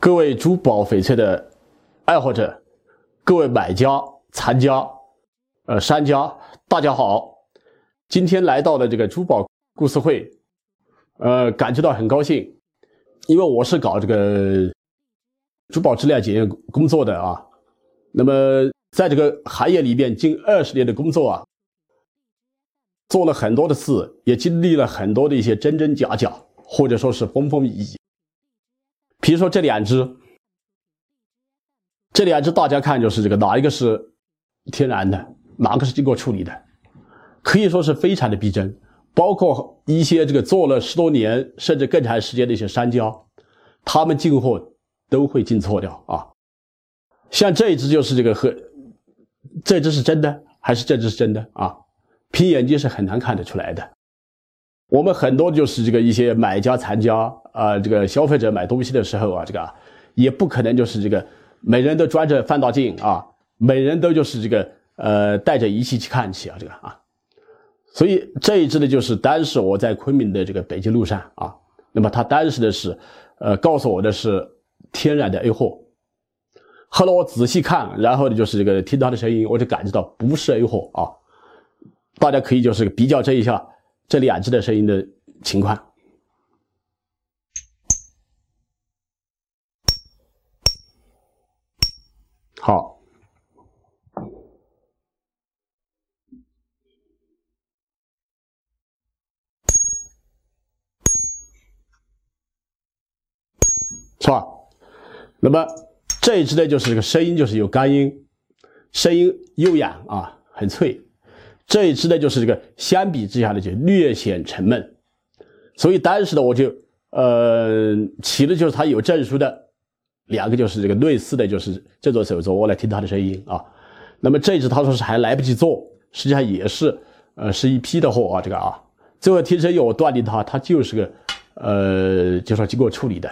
各位珠宝翡翠的爱好者，各位买家、藏家、呃商家，大家好！今天来到了这个珠宝故事会，呃，感觉到很高兴，因为我是搞这个珠宝质量检验工作的啊。那么在这个行业里边，近二十年的工作啊，做了很多的事，也经历了很多的一些真真假假，或者说是风风雨雨。比如说这两只，这两只大家看就是这个哪一个是天然的，哪个是经过处理的，可以说是非常的逼真。包括一些这个做了十多年甚至更长时间的一些商家，他们进货都会进错掉啊。像这一只就是这个和这只是真的还是这只是真的啊？凭眼睛是很难看得出来的。我们很多就是这个一些买家、藏家啊，这个消费者买东西的时候啊，这个也不可能就是这个每人都装着放大镜啊，每人都就是这个呃带着仪器去看去啊，这个啊，所以这一支呢，就是当时我在昆明的这个北京路上啊，那么他当时的是呃告诉我的是天然的 A 货，后来我仔细看，然后呢就是这个听他的声音，我就感觉到不是 A 货啊，大家可以就是比较这一下。这两只的声音的情况，好，是吧？那么这一只呢，就是这个声音，就是有干音，声音悠扬啊，很脆。这一支呢，就是这个相比之下呢，就略显沉闷，所以当时呢，我就呃起的就是他有证书的两个，就是这个类似的就是这座手镯，我来听他的声音啊。那么这一支他说是还来不及做，实际上也是呃是一批的货啊，这个啊，最后听声音我断定他他就是个呃就说经过处理的。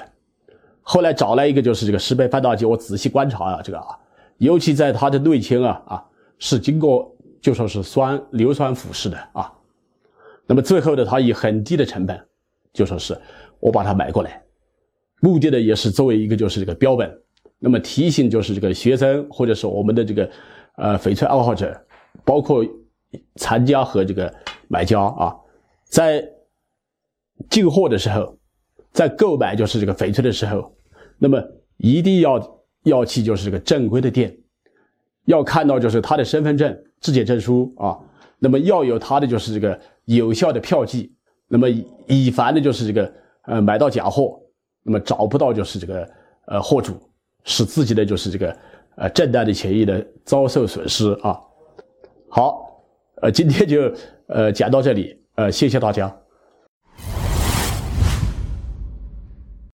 后来找来一个就是这个十倍放大镜，我仔细观察啊，这个啊，尤其在它的内腔啊啊是经过。就说是酸硫酸腐蚀的啊，那么最后的，他以很低的成本，就说是我把它买过来，目的呢也是作为一个就是这个标本，那么提醒就是这个学生或者是我们的这个呃翡翠爱好者，包括藏家和这个买家啊，在进货的时候，在购买就是这个翡翠的时候，那么一定要要去就是这个正规的店。要看到就是他的身份证、质检证书啊，那么要有他的就是这个有效的票据，那么以防的就是这个呃买到假货，那么找不到就是这个呃货主，使自己的就是这个呃正当的权益呢遭受损失啊。好，呃今天就呃讲到这里，呃谢谢大家。